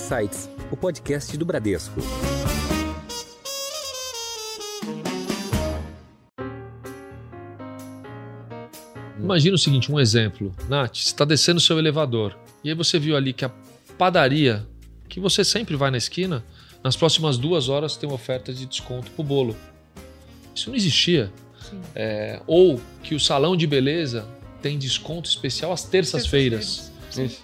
Insights, o podcast do Bradesco. Imagina o seguinte, um exemplo. Nath, você está descendo o seu elevador e aí você viu ali que a padaria, que você sempre vai na esquina, nas próximas duas horas tem uma oferta de desconto pro bolo. Isso não existia. É, ou que o salão de beleza tem desconto especial às terças-feiras.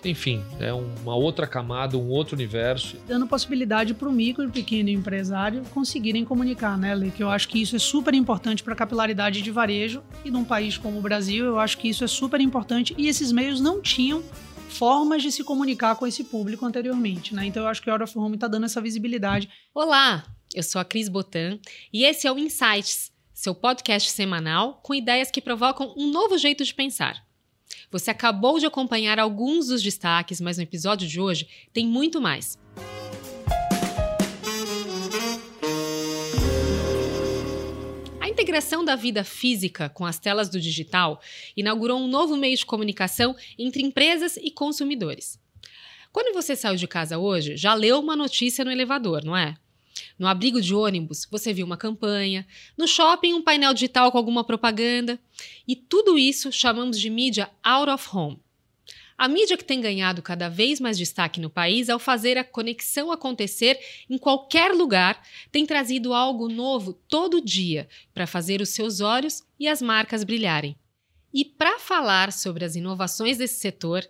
Enfim, é uma outra camada, um outro universo. Dando possibilidade para o micro e pequeno empresário conseguirem comunicar, né, Lê? Que eu acho que isso é super importante para a capilaridade de varejo e num país como o Brasil, eu acho que isso é super importante e esses meios não tinham formas de se comunicar com esse público anteriormente, né? Então eu acho que o Out of Home está dando essa visibilidade. Olá, eu sou a Cris Botan e esse é o Insights, seu podcast semanal com ideias que provocam um novo jeito de pensar. Você acabou de acompanhar alguns dos destaques, mas no episódio de hoje tem muito mais. A integração da vida física com as telas do digital inaugurou um novo meio de comunicação entre empresas e consumidores. Quando você saiu de casa hoje, já leu uma notícia no elevador, não é? No abrigo de ônibus, você viu uma campanha. No shopping, um painel digital com alguma propaganda. E tudo isso chamamos de mídia out of home. A mídia que tem ganhado cada vez mais destaque no país ao fazer a conexão acontecer em qualquer lugar tem trazido algo novo todo dia para fazer os seus olhos e as marcas brilharem. E para falar sobre as inovações desse setor,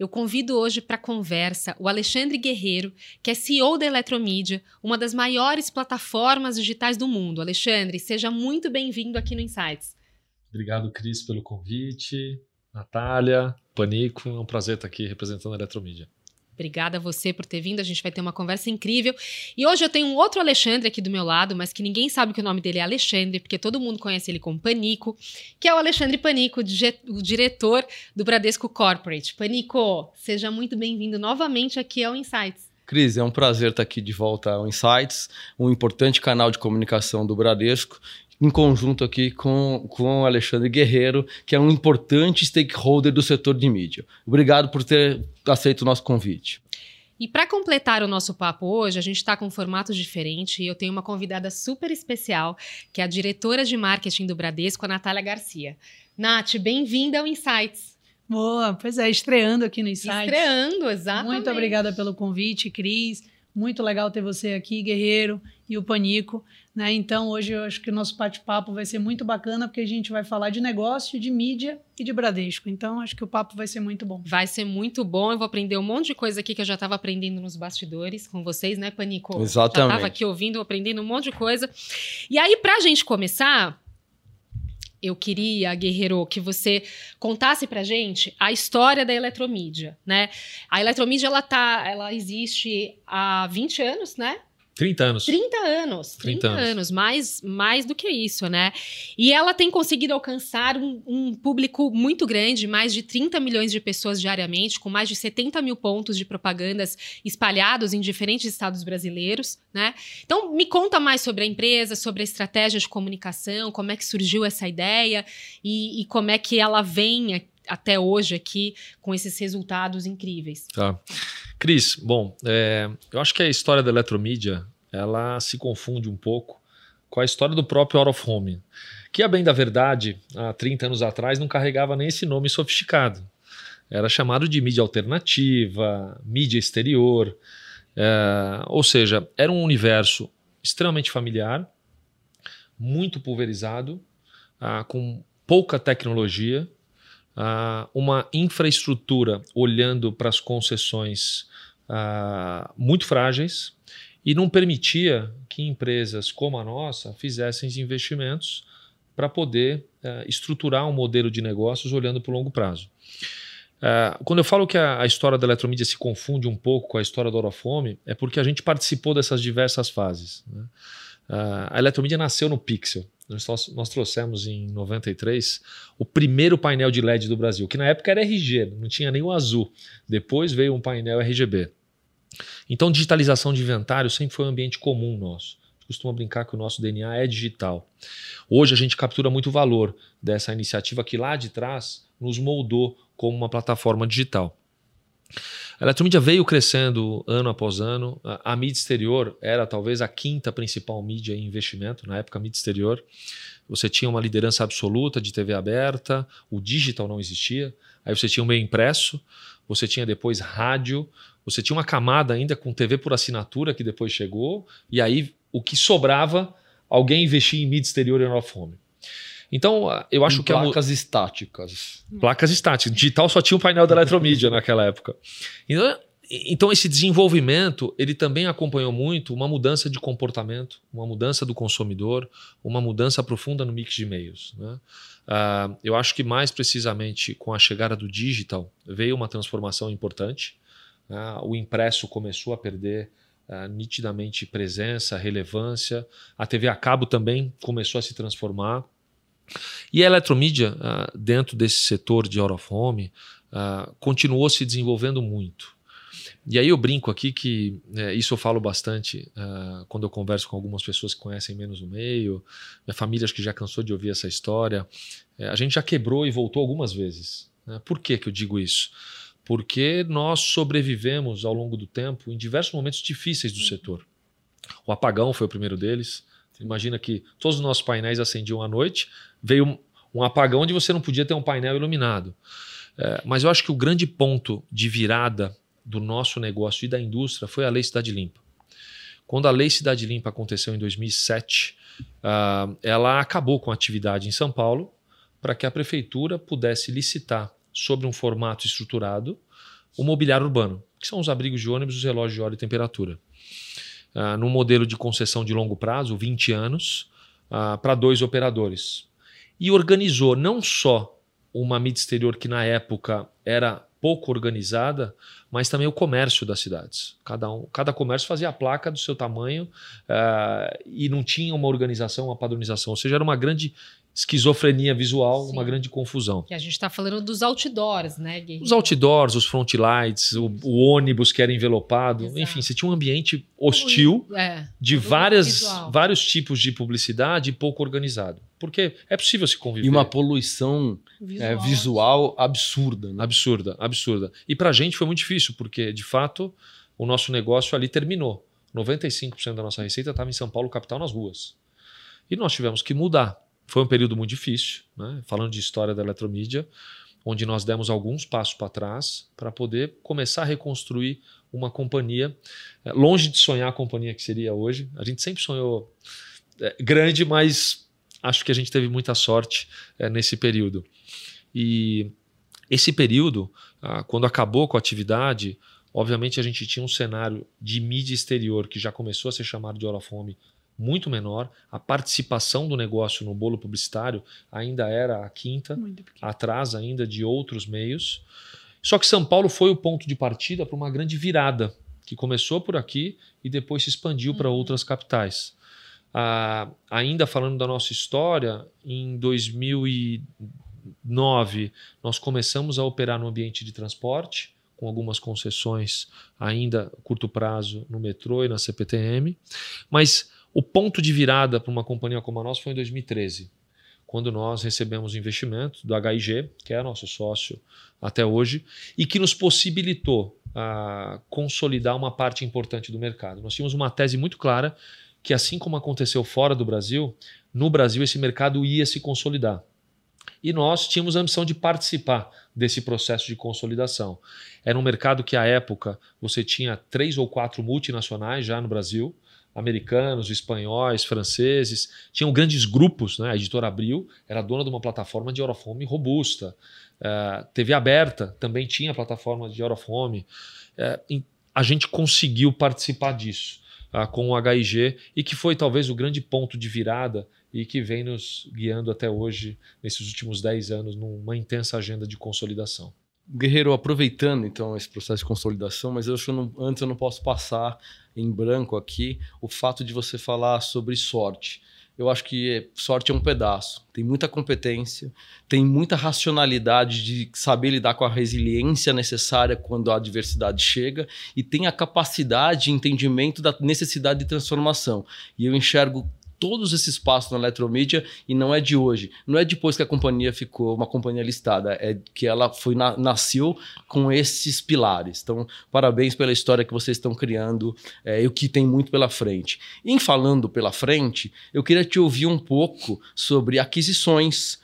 eu convido hoje para conversa o Alexandre Guerreiro, que é CEO da Eletromídia, uma das maiores plataformas digitais do mundo. Alexandre, seja muito bem-vindo aqui no Insights. Obrigado, Cris, pelo convite. Natália, Panico, é um prazer estar aqui representando a Eletromídia. Obrigada a você por ter vindo, a gente vai ter uma conversa incrível. E hoje eu tenho um outro Alexandre aqui do meu lado, mas que ninguém sabe que o nome dele é Alexandre, porque todo mundo conhece ele como Panico, que é o Alexandre Panico, o diretor do Bradesco Corporate. Panico, seja muito bem-vindo novamente aqui ao Insights. Cris, é um prazer estar aqui de volta ao Insights, um importante canal de comunicação do Bradesco em conjunto aqui com, com o Alexandre Guerreiro, que é um importante stakeholder do setor de mídia. Obrigado por ter aceito o nosso convite. E para completar o nosso papo hoje, a gente está com um formato diferente e eu tenho uma convidada super especial, que é a diretora de marketing do Bradesco, a Natália Garcia. Nath, bem-vinda ao Insights. Boa, pois é, estreando aqui no Insights. Estreando, exatamente. Muito obrigada pelo convite, Cris. Muito legal ter você aqui, Guerreiro, e o Panico. Né? Então, hoje eu acho que o nosso bate-papo vai ser muito bacana, porque a gente vai falar de negócio, de mídia e de Bradesco. Então, acho que o papo vai ser muito bom. Vai ser muito bom. Eu vou aprender um monte de coisa aqui que eu já estava aprendendo nos bastidores com vocês, né, Panico? Exatamente. Já estava aqui ouvindo, aprendendo um monte de coisa. E aí, para a gente começar, eu queria, Guerreiro, que você contasse pra gente a história da eletromídia, né? A eletromídia, ela tá, ela existe há 20 anos, né? 30 anos. 30 anos. 30, 30 anos. anos. Mais, mais do que isso, né? E ela tem conseguido alcançar um, um, público muito grande, mais de 30 milhões de pessoas diariamente, com mais de 70 mil pontos de propagandas espalhados em diferentes estados brasileiros, né? Então, me conta mais sobre a empresa, sobre a estratégia de comunicação, como é que surgiu essa ideia e, e como é que ela vem até hoje aqui com esses resultados incríveis. Tá. Cris, bom, é, eu acho que a história da eletromídia ela se confunde um pouco com a história do próprio Out of Home, que, a bem da verdade, há 30 anos atrás não carregava nem esse nome sofisticado. Era chamado de mídia alternativa, mídia exterior, é, ou seja, era um universo extremamente familiar, muito pulverizado, ah, com pouca tecnologia, ah, uma infraestrutura olhando para as concessões ah, muito frágeis e não permitia que empresas como a nossa fizessem investimentos para poder ah, estruturar um modelo de negócios olhando para o longo prazo. Uh, quando eu falo que a, a, história da eletromídia se confunde um pouco com a história da Orofome, é porque a gente participou dessas diversas fases. Né? Uh, a eletromídia nasceu no Pixel. Nós, nós, trouxemos em 93 o primeiro painel de LED do Brasil, que na época era RG, não tinha nem o azul. Depois veio um painel RGB. Então, digitalização de inventário sempre foi um ambiente comum nosso. Costuma brincar que o nosso DNA é digital. Hoje a gente captura muito valor dessa iniciativa que lá de trás nos moldou como uma plataforma digital. A eletromídia veio crescendo ano após ano. A, a mídia exterior era talvez a quinta principal mídia em investimento, na época, a mídia exterior. Você tinha uma liderança absoluta de TV aberta, o digital não existia. Aí você tinha o meio impresso, você tinha depois rádio, você tinha uma camada ainda com TV por assinatura que depois chegou, e aí o que sobrava, alguém investia em mídia exterior e off home. Então, eu acho em que placas a... estáticas. Placas estáticas. Digital só tinha o um painel da eletromídia naquela época. Então, então, esse desenvolvimento ele também acompanhou muito uma mudança de comportamento, uma mudança do consumidor, uma mudança profunda no mix de meios. Né? Uh, eu acho que mais precisamente com a chegada do digital veio uma transformação importante. Uh, o impresso começou a perder uh, nitidamente presença, relevância. A TV a cabo também começou a se transformar. E a eletromídia, dentro desse setor de out of home, continuou se desenvolvendo muito. E aí eu brinco aqui que é, isso eu falo bastante uh, quando eu converso com algumas pessoas que conhecem menos o meio. Minha família acho que já cansou de ouvir essa história. É, a gente já quebrou e voltou algumas vezes. Né? Por que, que eu digo isso? Porque nós sobrevivemos ao longo do tempo em diversos momentos difíceis do uhum. setor. O apagão foi o primeiro deles. Imagina que todos os nossos painéis acendiam à noite, veio um, apagão onde você não podia ter um painel iluminado. É, mas eu acho que o grande ponto de virada do nosso negócio e da indústria foi a Lei Cidade Limpa. Quando a Lei Cidade Limpa aconteceu em 2007, uh, ah, ela acabou com a atividade em São Paulo para que a prefeitura pudesse licitar sobre um formato estruturado o mobiliário urbano, que são os abrigos de ônibus, os relógios de hora e temperatura. Uh, num modelo de concessão de longo prazo, 20 anos, uh, para dois operadores. E organizou não só uma mídia exterior que na época era pouco organizada, mas também o comércio das cidades. Cada, um, cada comércio fazia a placa do seu tamanho uh, e não tinha uma organização, uma padronização. Ou seja, era uma grande esquizofrenia visual, Sim. uma grande confusão. Que a gente está falando dos outdoors, né, Gui? Os outdoors, os front lights, o, o ônibus que era envelopado, Exato. enfim, você tinha um ambiente hostil é, de várias, vários tipos de publicidade e pouco organizado. Porque é possível se conviver. E uma poluição visual, é, visual absurda. Né? Absurda, absurda. E para a gente foi muito difícil, porque de fato o nosso negócio ali terminou. 95% da nossa receita estava em São Paulo, capital, nas ruas. E nós tivemos que mudar. Foi um período muito difícil, né? falando de história da eletromídia, onde nós demos alguns passos para trás para poder começar a reconstruir uma companhia, é, longe de sonhar a companhia que seria hoje. A gente sempre sonhou é, grande, mas acho que a gente teve muita sorte é, nesse período. E esse período, ah, quando acabou com a atividade, obviamente a gente tinha um cenário de mídia exterior que já começou a ser chamado de hora fome muito menor. A participação do negócio no bolo publicitário ainda era a quinta, atrás ainda de outros meios. Só que São Paulo foi o ponto de partida para uma grande virada, que começou por aqui e depois se expandiu uhum. para outras capitais. Ah, ainda falando da nossa história, em 2009 nós começamos a operar no ambiente de transporte, com algumas concessões ainda curto prazo no metrô e na CPTM, mas o ponto de virada para uma companhia como a nossa foi em 2013, quando nós recebemos investimento do HIG, que é nosso sócio até hoje, e que nos possibilitou a, ah, consolidar uma parte importante do mercado. Nós tínhamos uma tese muito clara que, assim como aconteceu fora do Brasil, no Brasil esse mercado ia se consolidar. E nós tínhamos a ambição de participar desse processo de consolidação. Era um mercado que, à época, você tinha três ou quatro multinacionais já no Brasil, americanos, espanhóis, franceses, tinham grandes grupos, né? a editora Abril era dona de uma plataforma de Eurofome robusta, uh, TV aberta também tinha plataforma de Eurofome, uh, a gente conseguiu participar disso uh, com o HIG e que foi talvez o grande ponto de virada e que vem nos guiando até hoje, nesses últimos 10 anos, numa intensa agenda de consolidação. Guerreiro, aproveitando então esse processo de consolidação, mas eu acho que não, antes eu não posso passar em branco aqui o fato de você falar sobre sorte. Eu acho que sorte é um pedaço. Tem muita competência, tem muita racionalidade de saber lidar com a resiliência necessária quando a adversidade chega e tem a capacidade de entendimento da necessidade de transformação. E eu enxergo todos esses passos na eletromídia e não é de hoje. Não é depois que a companhia ficou uma companhia listada, é que ela foi na, nasceu com esses pilares. Então, parabéns pela história que vocês estão criando é, e o que tem muito pela frente. Em falando pela frente, eu queria te ouvir um pouco sobre aquisições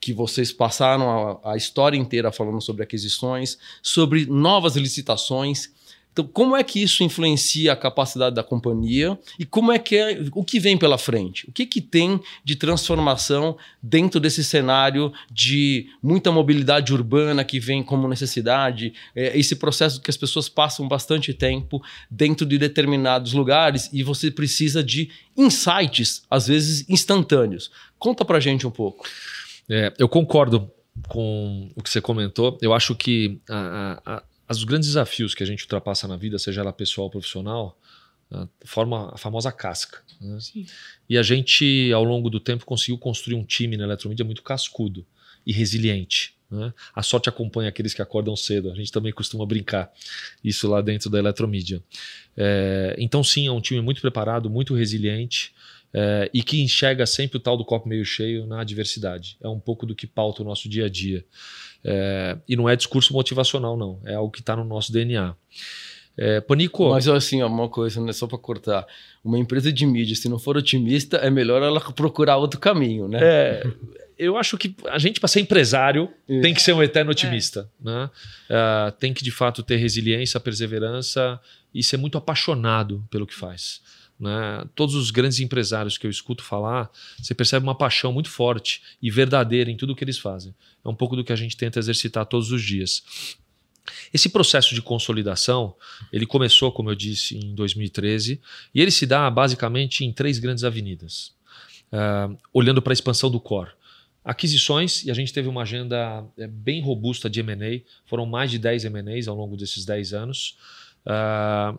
que vocês passaram a, a história inteira falando sobre aquisições, sobre novas licitações então, como é que isso influencia a capacidade da companhia e como é que é o que vem pela frente? O que, que tem de transformação dentro desse cenário de muita mobilidade urbana que vem como necessidade, é, esse processo que as pessoas passam bastante tempo dentro de determinados lugares e você precisa de insights, às vezes instantâneos. Conta pra gente um pouco. É, eu concordo com o que você comentou. Eu acho que a, a, os grandes desafios que a gente ultrapassa na vida, seja ela pessoal ou profissional, uh, forma a famosa casca. Né? E a gente, ao longo do tempo, conseguiu construir um time na eletromídia muito cascudo e resiliente. Né? A sorte acompanha aqueles que acordam cedo. A gente também costuma brincar isso lá dentro da eletromídia. É, então, sim, é um time muito preparado, muito resiliente. É, e que enxerga sempre o tal do copo meio cheio na adversidade. É um pouco do que pauta o nosso dia a dia. É, e não é discurso motivacional, não. É algo que está no nosso DNA. É, Panico. Mas assim, uma coisa, né, só para cortar. Uma empresa de mídia, se não for otimista, é melhor ela procurar outro caminho, né? É, eu acho que a gente, para ser empresário, Isso. tem que ser um eterno otimista. É. Né? Uh, tem que, de fato, ter resiliência, perseverança e ser muito apaixonado pelo que faz. Né? Todos os grandes empresários que eu escuto falar, você percebe uma paixão muito forte e verdadeira em tudo que eles fazem. É um pouco do que a gente tenta exercitar todos os dias. Esse processo de consolidação, ele começou, como eu disse, em 2013, e ele se dá basicamente em três grandes avenidas. Uh, olhando para a expansão do core. Aquisições, e a gente teve uma agenda é, bem robusta de M&A, foram mais de 10 M&As ao longo desses 10 anos. Uh,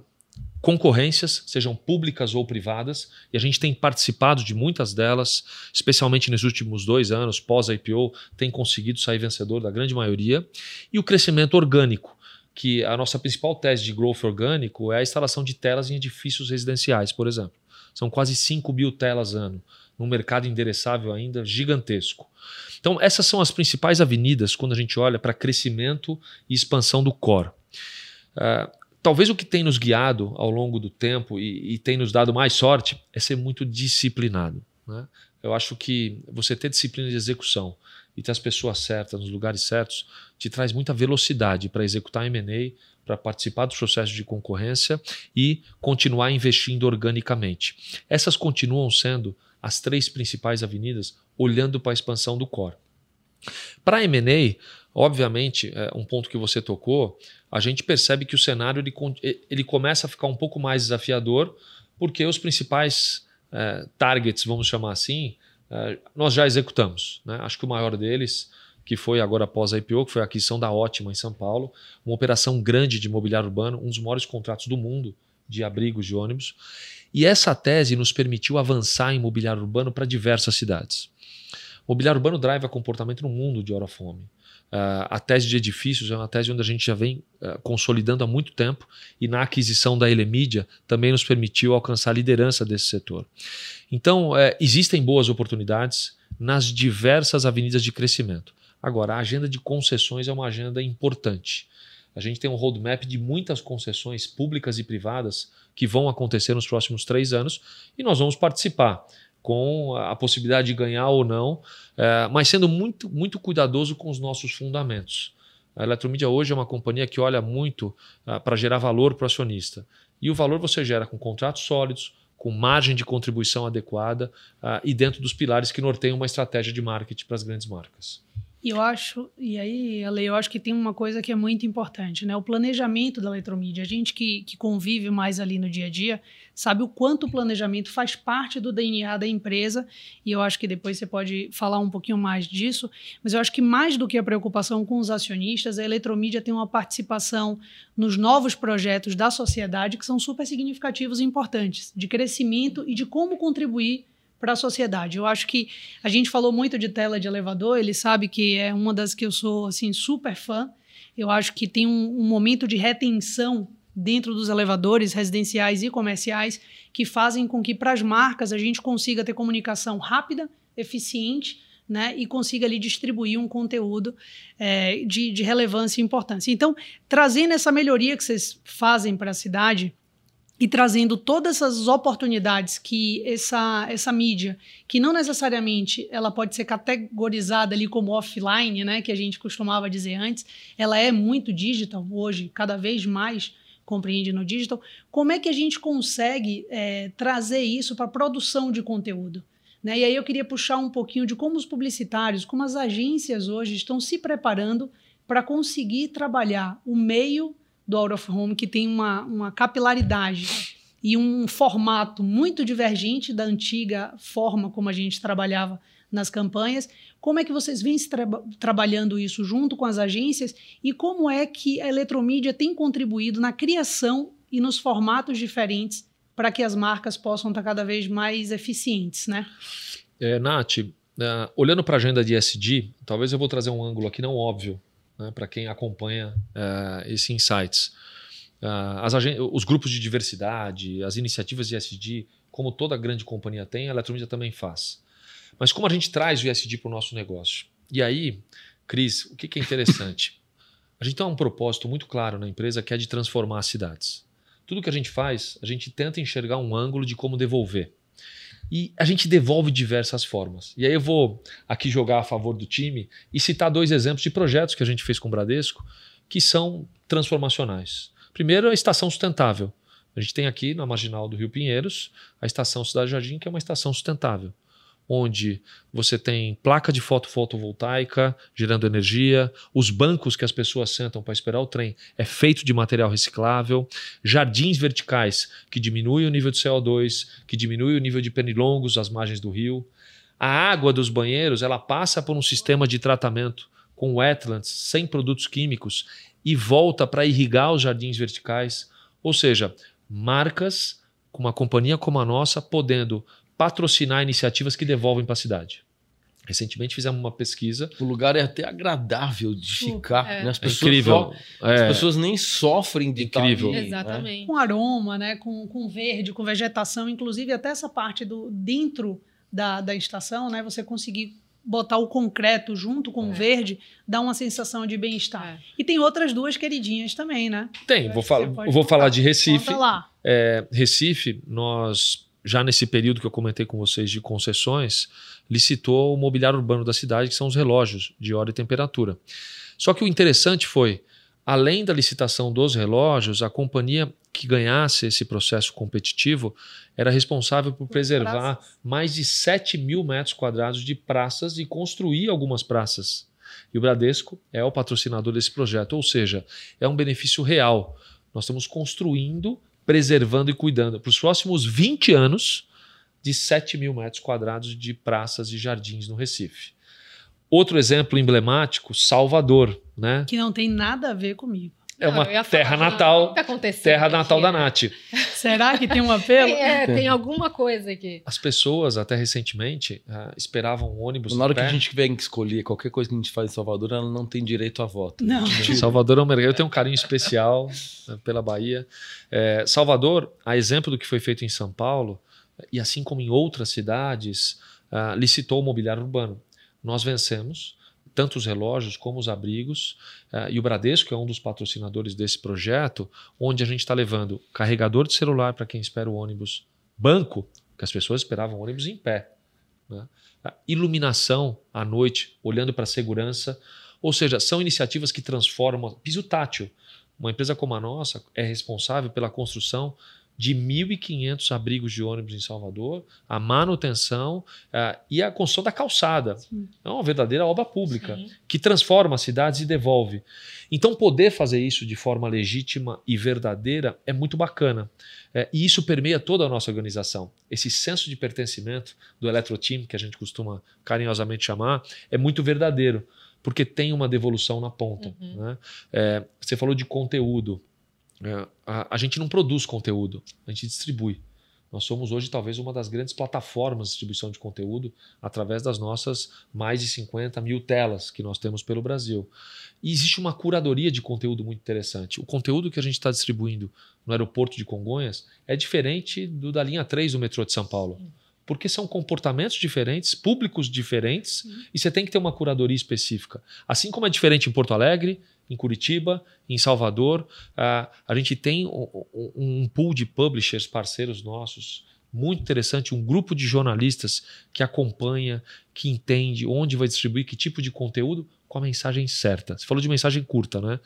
concorrências, sejam públicas ou privadas, e a gente tem participado de muitas delas, especialmente nos últimos dois anos, pós-IPO, tem conseguido sair vencedor da grande maioria, e o crescimento orgânico, que a nossa principal tese de growth orgânico é a instalação de telas em edifícios residenciais, por exemplo. São quase 5 mil telas ano, num mercado endereçável ainda gigantesco. Então, essas são as principais avenidas quando a gente olha para crescimento e expansão do core. Uh, talvez o que tem nos guiado ao longo do tempo e, e tem nos dado mais sorte é ser muito disciplinado. Né? Eu acho que você ter disciplina de execução e ter as pessoas certas nos lugares certos te traz muita velocidade para executar M&A, para participar dos processos de concorrência e continuar investindo organicamente. Essas continuam sendo as três principais avenidas olhando para a expansão do core. Para M&A, obviamente, é um ponto que você tocou, a gente percebe que o cenário ele, ele começa a ficar um pouco mais desafiador, porque os principais é, targets, vamos chamar assim, é, nós já executamos. Né? Acho que o maior deles, que foi agora após a IPO, que foi a aquisição da Ótima em São Paulo, uma operação grande de imobiliário urbano, um dos maiores contratos do mundo de abrigos de ônibus. E essa tese nos permitiu avançar em imobiliário urbano para diversas cidades. O mobiliário urbano drive a comportamento no mundo de hora fome. Uh, a tese de edifícios é uma tese onde a gente já vem uh, consolidando há muito tempo e na aquisição da Elemídia também nos permitiu alcançar a liderança desse setor. Então, uh, existem boas oportunidades nas diversas avenidas de crescimento. Agora, a agenda de concessões é uma agenda importante. A gente tem um roadmap de muitas concessões públicas e privadas que vão acontecer nos próximos três anos e nós vamos participar com a possibilidade de ganhar ou não, é, mas sendo muito, muito cuidadoso com os nossos fundamentos. A Eletromídia hoje é uma companhia que olha muito uh, para gerar valor para o acionista. E o valor você gera com contratos sólidos, com margem de contribuição adequada uh, e dentro dos pilares que norteiam uma estratégia de marketing para as grandes marcas. E eu acho, e aí, Ale, eu acho que tem uma coisa que é muito importante, né? O planejamento da eletromídia. A gente que, que convive mais ali no dia a dia sabe o quanto o planejamento faz parte do DNA da empresa, e eu acho que depois você pode falar um pouquinho mais disso, mas eu acho que mais do que a preocupação com os acionistas, a eletromídia tem uma participação nos novos projetos da sociedade que são super significativos e importantes, de crescimento e de como contribuir para a sociedade. Eu acho que a gente falou muito de tela de elevador, ele sabe que é uma das que eu sou assim super fã. Eu acho que tem um, um momento de retenção dentro dos elevadores residenciais e comerciais que fazem com que para as marcas a gente consiga ter comunicação rápida, eficiente, né, e consiga ali distribuir um conteúdo é, de, de relevância e importância. Então, trazendo essa melhoria que vocês fazem para a cidade, e trazendo todas essas oportunidades que essa, essa mídia, que não necessariamente ela pode ser categorizada ali como offline, né, que a gente costumava dizer antes, ela é muito digital hoje, cada vez mais compreende no digital. Como é que a gente consegue é, trazer isso para a produção de conteúdo? Né? E aí eu queria puxar um pouquinho de como os publicitários, como as agências hoje estão se preparando para conseguir trabalhar o meio do Out of Home, que tem uma, uma capilaridade e um formato muito divergente da antiga forma como a gente trabalhava nas campanhas. Como é que vocês vêm tra trabalhando isso junto com as agências e como é que a eletromídia tem contribuído na criação e nos formatos diferentes para que as marcas possam estar cada vez mais eficientes, né? É, Nath, uh, olhando para a agenda de SD, talvez eu vou trazer um ângulo aqui não óbvio, né, para quem acompanha uh, esse Insights. Uh, os grupos de diversidade, as iniciativas de SD, como toda grande companhia tem, a Eletromídia também faz. Mas como a gente traz o ISD para o nosso negócio? E aí, Cris, o que, que é interessante? a gente tem um propósito muito claro na empresa que é de transformar as cidades. Tudo que a gente faz, a gente tenta enxergar um ângulo de como devolver. E a gente devolve de diversas formas. E aí eu vou aqui jogar a favor do time e citar dois exemplos de projetos que a gente fez com o Bradesco que são transformacionais. Primeiro, a estação sustentável. A gente tem aqui na marginal do Rio Pinheiros a estação Cidade Jardim, que é uma estação sustentável onde você tem placa de foto fotovoltaica gerando energia, os bancos que as pessoas sentam para esperar o trem é feito de material reciclável, jardins verticais que diminuem o nível de CO2, que diminuem o nível de pernilongos às margens do rio. A água dos banheiros ela passa por um sistema de tratamento com wetlands, sem produtos químicos, e volta para irrigar os jardins verticais. Ou seja, marcas com uma companhia como a nossa podendo patrocinar iniciativas que devolvem para a cidade. Recentemente fizemos uma pesquisa. O lugar é até agradável de ficar. É. Né? As É pessoas incrível. só- As É, pessoas nem sofrem de estar Incrível. ali, né? Exatamente. com aroma, né? Com, com verde, com vegetação, inclusive até essa parte do dentro da, da estação, né? Você conseguir botar o concreto junto com o verde dá uma sensação de bem-estar. É. E tem outras duas queridinhas também, né? tem, Eu vou, pode vou falar de Recife. Conta lá. É, Recife, nós, já nesse período que eu comentei com vocês de concessões, licitou o mobiliário urbano da cidade, que são os relógios de hora e temperatura. Só que o interessante foi, além da licitação dos relógios, a companhia que ganhasse esse processo competitivo era responsável por preservar mais de 7 mil metros quadrados de praças e construir algumas praças. E o Bradesco é o patrocinador desse projeto, ou seja, é um benefício real. Nós estamos construindo, preservando e cuidando para os próximos 20 anos de 7 mil metros quadrados de praças e jardins no Recife. Outro exemplo emblemático, Salvador, né? Que não tem nada a ver comigo. É uma terra natal, o que tá acontecendo terra aqui? natal da Nath. Será que tem um apelo? É, tem alguma coisa aqui. As pessoas, até recentemente, ah, esperavam um ônibus. Na hora que a gente tiver que escolher qualquer coisa que a gente faz em Salvador, ela não tem direito a voto. Não. Salvador é um mercado. Eu tenho um carinho especial né, pela Bahia. É, Salvador, a exemplo do que foi feito em São Paulo, e assim como em outras cidades, ah, licitou o mobiliário urbano. Nós vencemos tanto os relógios como os abrigos, ah, e o Bradesco é um dos patrocinadores desse projeto, onde a gente está levando carregador de celular para quem espera o ônibus, banco, que as pessoas esperavam ônibus em pé, né? Ah, iluminação à noite, olhando para a segurança, ou seja, são iniciativas que transformam piso tátil. Uma empresa como a nossa é responsável pela construção de 1.500 abrigos de ônibus em Salvador, a manutenção ah, e a construção da calçada. Sim. É uma verdadeira obra pública Sim. que transforma as cidades e devolve. Então, poder fazer isso de forma legítima e verdadeira é muito bacana. É, e isso permeia toda a nossa organização. Esse senso de pertencimento do Eletroteam, que a gente costuma carinhosamente chamar, é muito verdadeiro, porque tem uma devolução na ponta. Uhum. né? É, você falou de conteúdo. É, a, a gente não produz conteúdo, a gente distribui. Nós somos hoje talvez uma das grandes plataformas de distribuição de conteúdo através das nossas mais de 50 mil telas que nós temos pelo Brasil. E existe uma curadoria de conteúdo muito interessante. O conteúdo que a gente está distribuindo no aeroporto de Congonhas é diferente do da linha 3 do metrô de São Paulo. Porque são comportamentos diferentes, públicos diferentes, e você tem que ter uma curadoria específica. Assim como é diferente em Porto Alegre, em Curitiba, em Salvador. Uh, a gente tem um, um, pool de publishers, parceiros nossos, muito interessante, um grupo de jornalistas que acompanha, que entende onde vai distribuir, que tipo de conteúdo, com a mensagem certa. Você falou de mensagem curta, né?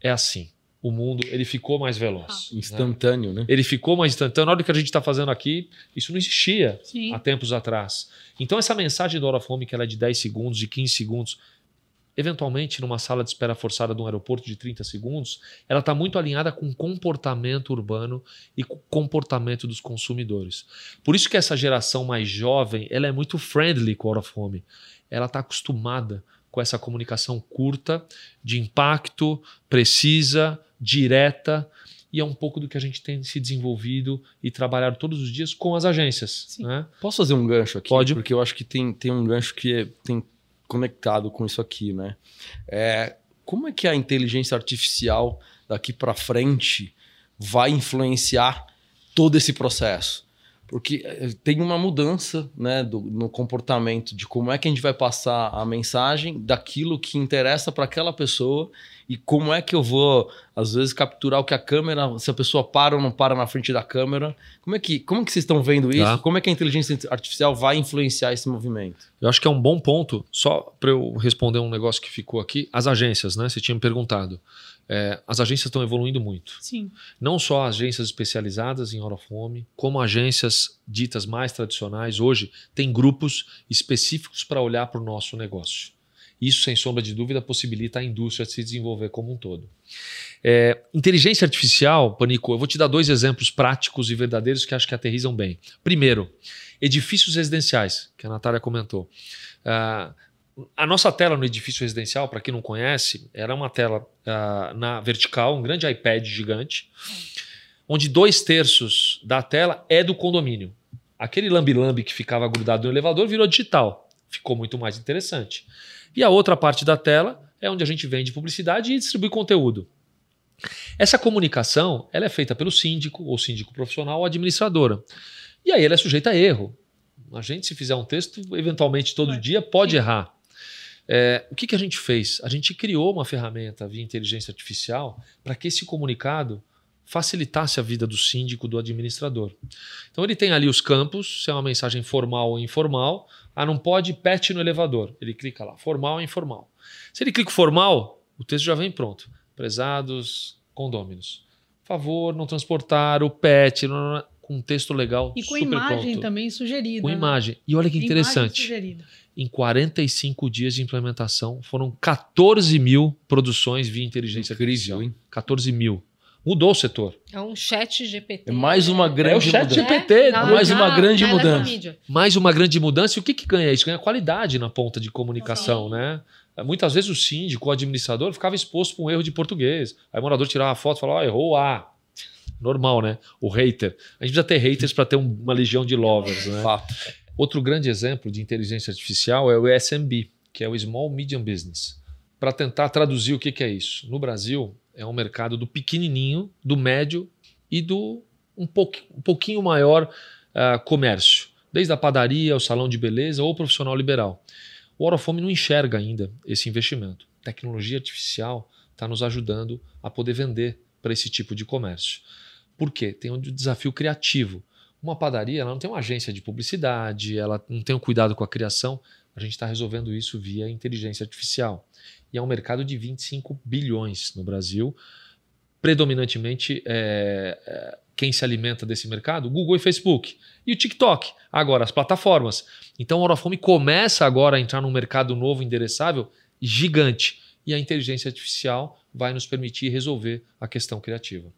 É assim. O mundo ele ficou mais veloz. Ah. Instantâneo, né? Ele ficou mais instantâneo. Na hora que a gente está fazendo aqui, isso não existia Sim. há tempos atrás. Então, essa mensagem do Hora Fome, que ela é de 10 segundos, de 15 segundos, eventualmente numa sala de espera forçada de um aeroporto de 30 segundos, ela está muito alinhada com o comportamento urbano e com o comportamento dos consumidores. Por isso que essa geração mais jovem, ela é muito friendly com a hora fome. Ela está acostumada com essa comunicação curta, de impacto, precisa, direta, e é um pouco do que a gente tem se desenvolvido e trabalhado todos os dias com as agências. Né? Posso fazer um gancho aqui? Pode. Porque eu acho que tem, tem um gancho que é, tem conectado com isso aqui, né? É, como é que a inteligência artificial daqui para frente vai influenciar todo esse processo? Porque eh, tem uma mudança né, do, no comportamento de como é que a gente vai passar a mensagem daquilo que interessa para aquela pessoa e como é que eu vou, às vezes, capturar o que a câmera, se a pessoa para ou não para na frente da câmera. Como é que, como que vocês estão vendo isso? Tá. Como é que a inteligência artificial vai influenciar esse movimento? Eu acho que é um bom ponto, só para eu responder um negócio que ficou aqui. As agências, né? Você tinha me perguntado. É, as agências estão evoluindo muito. Sim. Não só agências especializadas em hora fome, como agências ditas mais tradicionais. Hoje tem grupos específicos para olhar para o nosso negócio. Isso, sem sombra de dúvida, possibilita a indústria se desenvolver como um todo. É, inteligência artificial, Panico, eu vou te dar dois exemplos práticos e verdadeiros que acho que aterrizam bem. Primeiro, edifícios residenciais, que a Natália comentou. Uh, a nossa tela no edifício residencial, para quem não conhece, era uma tela uh, na vertical, um grande iPad gigante, onde dois terços da tela é do condomínio. Aquele lambi-lambi que ficava grudado no elevador virou digital. Ficou muito mais interessante. E a outra parte da tela é onde a gente vende publicidade e distribui conteúdo. Essa comunicação ela é feita pelo síndico, ou síndico profissional, ou administradora. E aí ela é sujeita a erro. A gente, se fizer um texto, eventualmente todo dia pode errar. É, o que, que a gente fez? A gente criou uma ferramenta via inteligência artificial para que esse comunicado facilitasse a vida do síndico, do administrador. Então ele tem ali os campos, se é uma mensagem formal ou informal. Ah, não pode pet no elevador. Ele clica lá, formal ou informal. Se ele clica formal, o texto já vem pronto. Prezados condôminos. Favor não transportar o pet com um texto legal. E com imagem pronto. também sugerida. Com né? imagem. E olha que interessante. Em 45 dias de implementação, foram 14 mil produções via inteligência artificial. 14 mil. Mudou o setor. É um chat GPT. É mais uma grande é o chat mudança. GPT. É, mais uma grande mudança. Mais uma grande mudança. E o que, que ganha isso? Ganha qualidade na ponta de comunicação, né? Muitas vezes o síndico, o administrador, ficava exposto para um erro de português. Aí o morador tirava a foto e falava, oh, errou A. Normal, né? O hater. A gente precisa ter haters para ter uma legião de lovers, né? Fato. Outro grande exemplo de inteligência artificial é o SMB, que é o Small Medium Business. Para tentar traduzir o que, que é isso. No Brasil, é um mercado do pequenininho, do médio e do um, pouqu, um pouquinho maior uh, comércio, desde a padaria, o salão de beleza ou o profissional liberal. O Orofome não enxerga ainda esse investimento. Tecnologia artificial está nos ajudando a poder vender para esse tipo de comércio. Por quê? Tem um desafio criativo. Uma padaria ela não tem uma agência de publicidade, ela não tem um cuidado com a criação. A gente está resolvendo isso via inteligência artificial e é um mercado de 25 bilhões no Brasil. Predominantemente, é, é, quem se alimenta desse mercado? Google e Facebook. E o TikTok. Agora, as plataformas. Então, a Orofome começa agora a entrar num mercado novo, endereçável, gigante. E a inteligência artificial vai nos permitir resolver a questão criativa.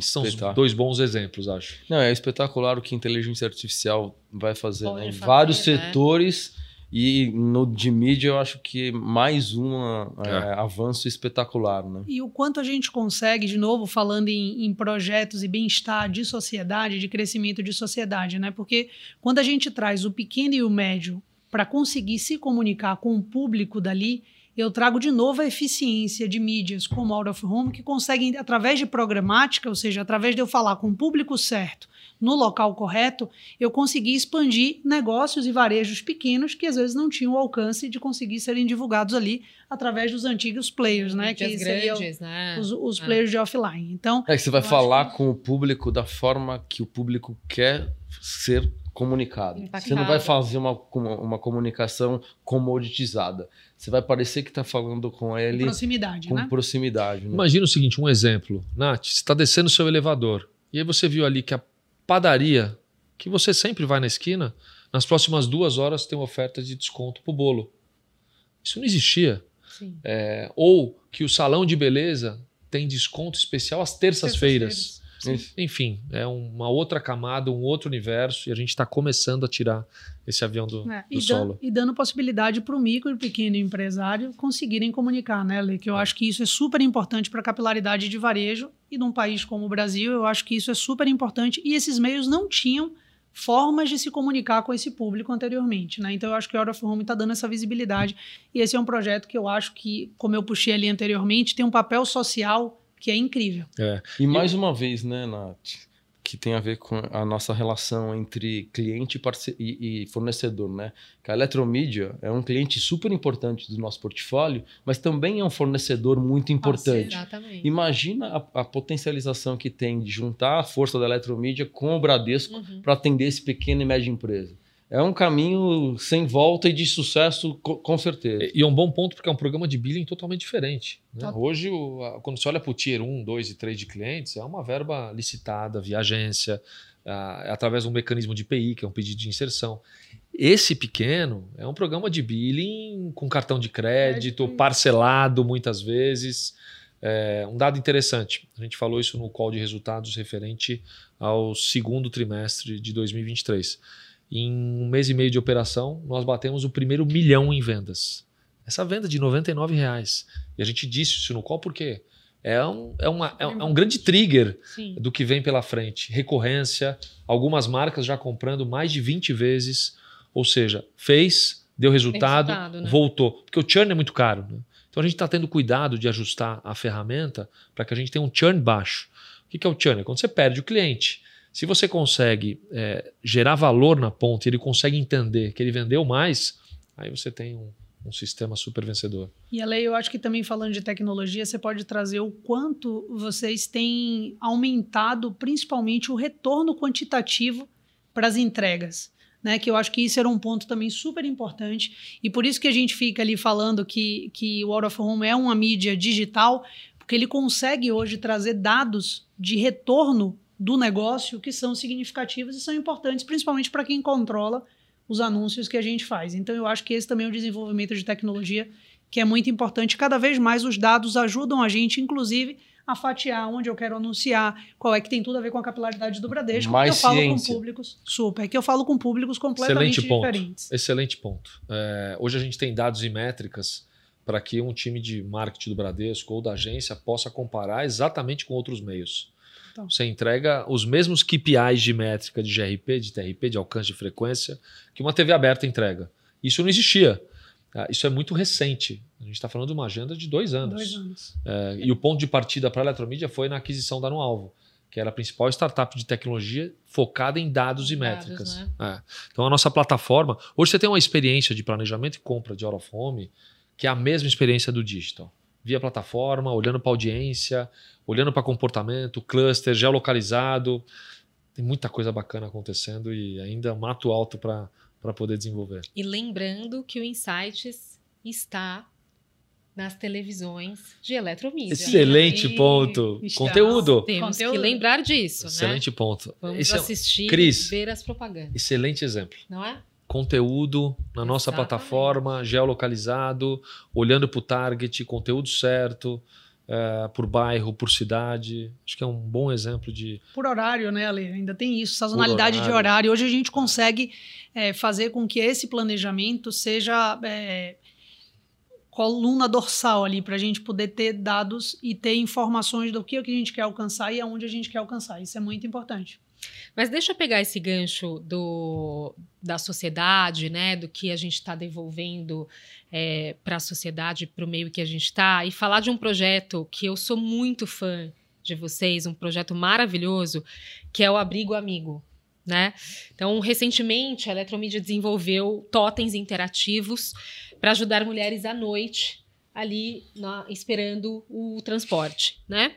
São dois bons exemplos, acho. Não, é espetacular o que a inteligência artificial vai fazer né? em vários né? setores E no de mídia eu acho que mais um é, É. avanço espetacular, né? E o quanto a gente consegue, de novo, falando em, em projetos e bem-estar de sociedade, de crescimento de sociedade, né? Porque quando a gente traz o pequeno e o médio para conseguir se comunicar com o público dali, eu trago de novo a eficiência de mídias como Out of Home, que conseguem, através de programática, ou seja, através de eu falar com o público certo, no local correto, eu consegui expandir negócios e varejos pequenos que às vezes não tinham o alcance de conseguir serem divulgados ali através dos antigos players, né? Mídias Que seriam grandes, né? os, os É. players de offline. Então, É que você vai falar que- com o público da forma que o público quer ser comunicado. Você Impactado. não vai fazer uma, uma, comunicação comoditizada. Você vai parecer que está falando com ele proximidade, com né? proximidade. Né? Imagina o seguinte, um exemplo. Nath, você está descendo o seu elevador. E aí você viu ali que a padaria, que você sempre vai na esquina, nas próximas duas horas tem uma oferta de desconto pro bolo. Isso não existia. Sim. É, ou que o salão de beleza tem desconto especial às terças-feiras. Isso. Enfim, é uma outra camada, um outro universo, e a gente está começando a tirar esse avião do, É, do e, dan- solo. e dando possibilidade para o micro e pequeno empresário conseguirem comunicar, né, Lê? Que eu acho que isso é super importante para a capilaridade de varejo e num país como o Brasil, eu acho que isso é super importante e esses meios não tinham formas de se comunicar com esse público anteriormente, né? Então eu acho que o Out of Home está dando essa visibilidade e esse é um projeto que eu acho que, como eu puxei ali anteriormente, tem um papel social que é incrível. E mais uma vez, né, Nath, que tem a ver com a nossa relação entre cliente e, parce- e- e fornecedor, né? Que a Eletromídia é um cliente super importante do nosso portfólio, mas também é um fornecedor muito importante. Exatamente. Imagina a, a potencialização que tem de juntar a força da Eletromídia com o Bradesco Uhum. para atender esse pequeno e média empresa. É um caminho sem volta e de sucesso, co- com certeza. E é um bom ponto porque é um programa de billing totalmente diferente. né? Hoje, quando você olha para o Tier 1, 2 e 3 de clientes, é uma verba licitada via agência, é através de um mecanismo de PI, que é um pedido de inserção. Esse pequeno é um programa de billing com cartão de crédito, Crédito. parcelado muitas vezes. É, um dado interessante, a gente falou isso no call de resultados referente ao segundo trimestre de 2023. Em um mês e meio de operação, nós batemos o primeiro milhão em vendas. Essa venda de 99 reais. E a gente disse isso no call porque é um, é, uma, é, um- é um grande trigger Sim. do que vem pela frente. Recorrência, algumas marcas já comprando mais de 20 vezes. Ou seja, fez, deu resultado, resultado, né? voltou. Porque o churn é muito caro. né? Então a gente está tendo cuidado de ajustar a ferramenta para que a gente tenha um churn baixo. O que que é o churn? É quando você perde o cliente. Se você consegue é, gerar valor na ponta ele consegue entender que ele vendeu mais, aí você tem um, um sistema super vencedor. E a lei, eu acho que também falando de tecnologia, você pode trazer o quanto vocês têm aumentado, principalmente, o retorno quantitativo para as entregas. Né, que eu acho que isso era um ponto também super importante. E por isso que a gente fica ali falando que, que o Out of Home é uma mídia digital, porque ele consegue hoje trazer dados de retorno do negócio que são significativos e são importantes, principalmente para quem controla os anúncios que a gente faz. Então, eu acho que esse também é um desenvolvimento de tecnologia que é muito importante. Cada vez mais os dados ajudam a gente, inclusive, a fatiar onde eu quero anunciar, qual é que tem tudo a ver com a capilaridade do Bradesco. Mais que eu falo ciência. com públicos super, é que eu falo com públicos completamente Excelente ponto. diferentes. Excelente ponto. É, hoje a gente tem dados e métricas para que um time de marketing do Bradesco ou da agência possa comparar exatamente com outros meios. Então. Você entrega os mesmos KPIs de métrica de GRP, de TRP, de alcance de frequência, que uma TV aberta entrega. Isso não existia. Ah, Isso é muito recente. A gente está falando de uma agenda de dois anos. Dois anos. É, e o ponto de partida para a Eletromídia foi na aquisição da Nualvo, que era a principal startup de tecnologia focada em dados e Dados, métricas. né? É. Então a nossa plataforma. Hoje você tem uma experiência de planejamento e compra de out of home que é a mesma experiência do digital. Via plataforma, olhando para audiência, olhando para comportamento, cluster, geolocalizado. Tem muita coisa bacana acontecendo e ainda mato alto para poder desenvolver. E lembrando que o Insights está nas televisões de eletromídia. Excelente E- ponto. está. Conteúdo. Temos Conteúdo. que lembrar disso, Excelente ponto. né? Vamos Esse é assistir, Cris. ver as propagandas, excelente exemplo. não é? Conteúdo na nossa Exatamente. plataforma, geolocalizado, olhando para o target, conteúdo certo. é, por bairro, por cidade. Acho que é um bom exemplo de. Por horário, né, Ale? Ainda tem isso, sazonalidade horário. de horário. Hoje a gente consegue é, fazer com que esse planejamento seja é, coluna dorsal ali, para a gente poder ter dados e ter informações do que, que a gente quer alcançar e aonde a gente quer alcançar. Isso é muito importante. Mas deixa eu pegar esse gancho do, da sociedade, né? Do que a gente está devolvendo é, para a sociedade, para o meio que a gente está, e falar de um projeto que eu sou muito fã de vocês, um projeto maravilhoso, que é o Abrigo Amigo. Né? Então, recentemente, a Eletromídia desenvolveu totens interativos para ajudar mulheres à noite ali na, esperando o transporte, né?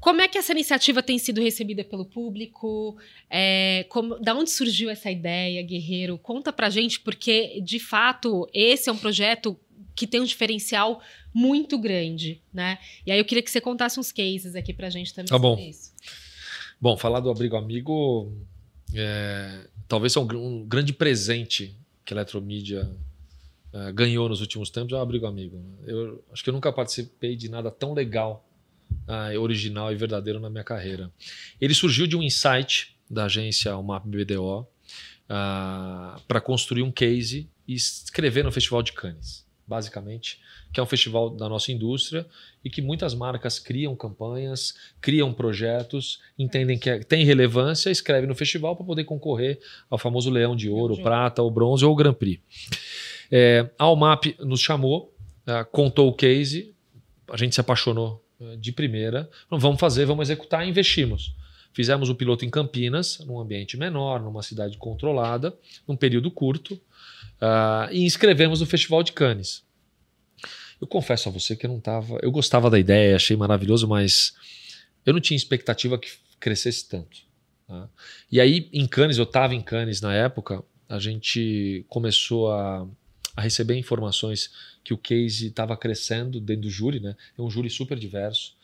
Como é que essa iniciativa tem sido recebida pelo público? É, como, da onde surgiu essa ideia, Guerreiro? Conta pra gente, porque de fato esse é um projeto que tem um diferencial muito grande, né? E aí eu queria que você contasse uns cases aqui pra gente também tá bom. isso. Bom, falar do Abrigo Amigo é, talvez seja um, um, grande presente que a Eletromídia é, ganhou nos últimos tempos é o Abrigo Amigo. Eu acho que eu nunca participei de nada tão legal uh, original e verdadeiro na minha carreira. Ele surgiu de um insight da agência UMAP BDO uh, para construir um case e escrever no Festival de Cannes, basicamente, que é um festival da nossa indústria e que muitas marcas criam campanhas, criam projetos, entendem que é, tem relevância, escrevem no festival para poder concorrer ao famoso Leão de Ouro, de Prata, o Bronze ou o Grand Prix. É, a UMAP nos chamou, uh, contou o case, a gente se apaixonou de primeira. Vamos fazer, vamos executar investimos. Fizemos o piloto em Campinas, num ambiente menor, numa cidade controlada, num período curto, uh, e inscrevemos no Festival de Cannes. Eu confesso a você que eu não estava. Eu gostava da ideia, achei maravilhoso, mas eu não tinha expectativa que crescesse tanto. Tá? E aí, em Cannes, eu estava em Cannes na época, a gente começou a, a receber informações que o case estava crescendo dentro do júri, né? É um júri super diverso,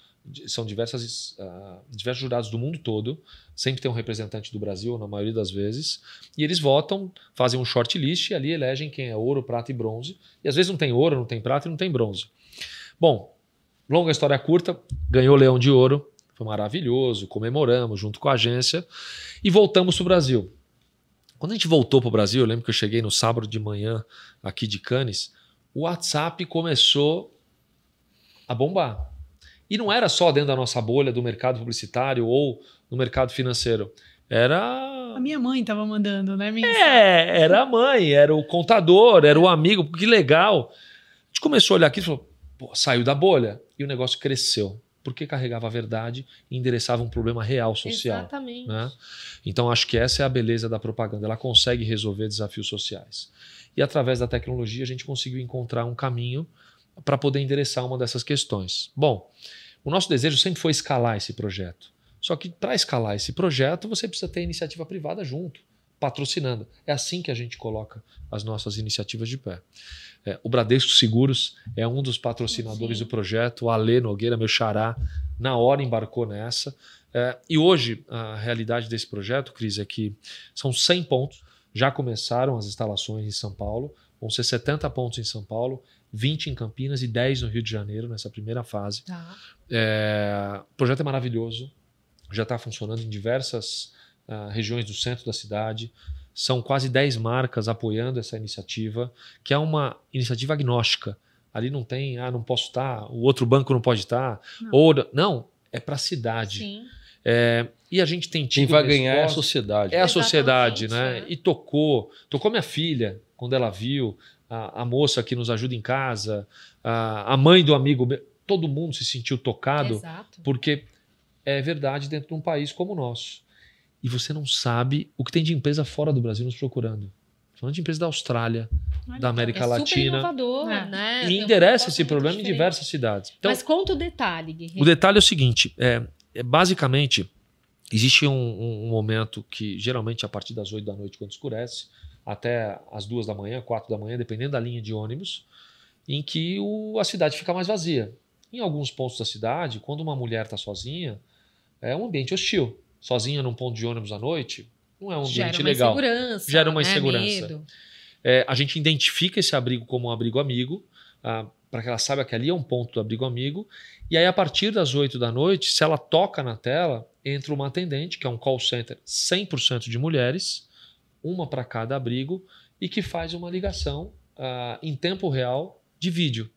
são diversas, uh, diversos jurados do mundo todo, sempre tem um representante do Brasil, na maioria das vezes, e eles votam, fazem um shortlist e ali elegem quem é ouro, prata e bronze. E às vezes não tem ouro, não tem prata e não tem bronze. Bom, longa história curta, ganhou o Leão de Ouro, foi maravilhoso, comemoramos junto com a agência e voltamos para o Brasil. Quando a gente voltou para o Brasil, eu lembro que eu cheguei no sábado de manhã aqui de Cannes, o WhatsApp começou a bombar. E não era só dentro da nossa bolha do mercado publicitário ou no mercado financeiro. Era. A minha mãe estava mandando, né? Minha... É, era a mãe, era o contador, era o amigo, que legal. A gente começou a olhar aqui e falou: saiu da bolha. E o negócio cresceu. Porque carregava a verdade e endereçava um problema real social. Exatamente. Né? Então acho que essa é a beleza da propaganda. Ela consegue resolver desafios sociais e através da tecnologia a gente conseguiu encontrar um caminho para poder endereçar uma dessas questões. Bom, o nosso desejo sempre foi escalar esse projeto. Só que para escalar esse projeto, você precisa ter iniciativa privada junto, patrocinando. É assim que a gente coloca as nossas iniciativas de pé. É, o Bradesco Seguros é um dos patrocinadores Sim. do projeto. O Ale Nogueira, meu xará, na hora embarcou nessa. É, e hoje, a realidade desse projeto, Cris, é que são 100 pontos já começaram as instalações em São Paulo, vão ser 70 pontos em São Paulo, 20 em Campinas e 10 no Rio de Janeiro, nessa primeira fase. Tá. É, o projeto é maravilhoso, já está funcionando em diversas uh, regiões do centro da cidade. São quase 10 marcas apoiando essa iniciativa, que é uma iniciativa agnóstica. Ali não tem, ah, não posso estar, o outro banco não pode estar. Não, ou, não é para a cidade. Sim. É, e a gente tem tido. Quem vai ganhar é a sociedade. É a sociedade, né? E tocou. Tocou minha filha, quando ela viu, a, a moça que nos ajuda em casa, a, a, mãe do amigo. Todo mundo se sentiu tocado, Exato. porque é verdade dentro de um país como o nosso. E você não sabe o que tem de empresa fora do Brasil nos procurando. Falando de empresa da Austrália, da América é Latina. Super inovador, é. né? E endereça esse problema diferente. em diversas cidades. Então, Mas conta o detalhe, Guerreiro. O detalhe é o seguinte: é, é basicamente Existe um, um, momento que, geralmente, a partir das 8 da noite, quando escurece, até as 2 da manhã, 4 da manhã, dependendo da linha de ônibus, em que o, a cidade fica mais vazia. Em alguns pontos da cidade, quando uma mulher está sozinha, é um ambiente hostil. Sozinha num ponto de ônibus à noite, não é um ambiente Gera uma legal. Insegurança, Gera uma né? insegurança. É, a gente identifica esse abrigo como um abrigo amigo. Ah, para que ela saiba que ali é um ponto do abrigo amigo. E aí, a partir das 8 da noite, se ela toca na tela, entra uma atendente, que é um call center 100% de mulheres, uma para cada abrigo, e que faz uma ligação uh, em tempo real de vídeo,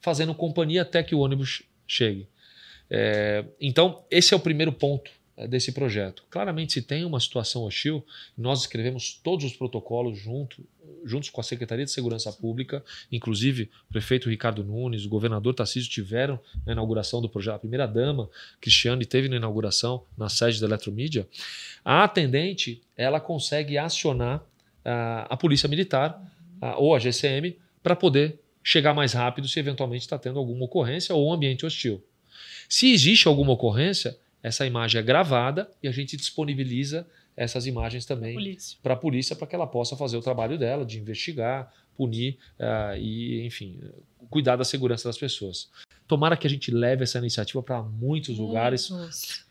fazendo companhia até que o ônibus chegue. É, então, esse é o primeiro ponto desse projeto. Claramente, se tem uma situação hostil, nós escrevemos todos os protocolos junto, juntos com a Secretaria de Segurança Pública, inclusive o prefeito Ricardo Nunes, o governador Tarcísio tiveram na inauguração do projeto, a primeira-dama, Cristiane, teve na inauguração na sede da Eletromídia. A atendente, ela consegue acionar a, a Polícia Militar a, ou a GCM para poder chegar mais rápido se eventualmente está tendo alguma ocorrência ou um ambiente hostil. Se existe alguma ocorrência, essa imagem é gravada e a gente disponibiliza essas imagens também para a polícia para que ela possa fazer o trabalho dela de investigar, punir uh, e, enfim, cuidar da segurança das pessoas. Tomara que a gente leve essa iniciativa para muitos, muitos lugares.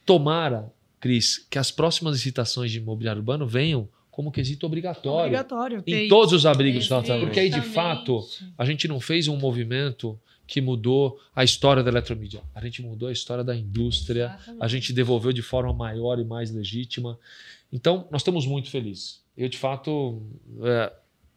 Tomara, Cris, que as próximas licitações de imobiliário urbano venham como quesito obrigatório, obrigatório em todos os abrigos. Porque aí, de fato, a gente não fez um movimento que mudou a história da eletromídia. A gente mudou a história da indústria, Exatamente. a gente devolveu de forma maior e mais legítima. Então, nós estamos muito felizes. Eu, de fato, é,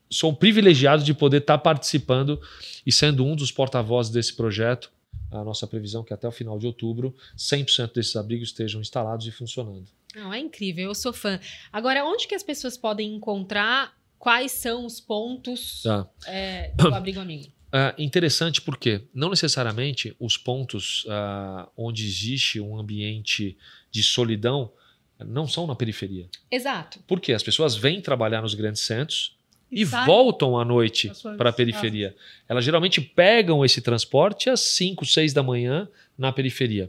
sou um privilegiado de poder estar participando e sendo um dos porta-vozes desse projeto. A nossa previsão é que até o final de outubro, 100% desses abrigos estejam instalados e funcionando. Não, é incrível, eu sou fã. Agora, onde que as pessoas podem encontrar quais são os pontos tá. é, do abrigo amigo? Uh, interessante porque não necessariamente os pontos uh, onde existe um ambiente de solidão não são na periferia. Exato. Porque as pessoas vêm trabalhar nos grandes centros e, e voltam à noite para a periferia. Elas geralmente pegam esse transporte às 5, 6 da manhã na periferia.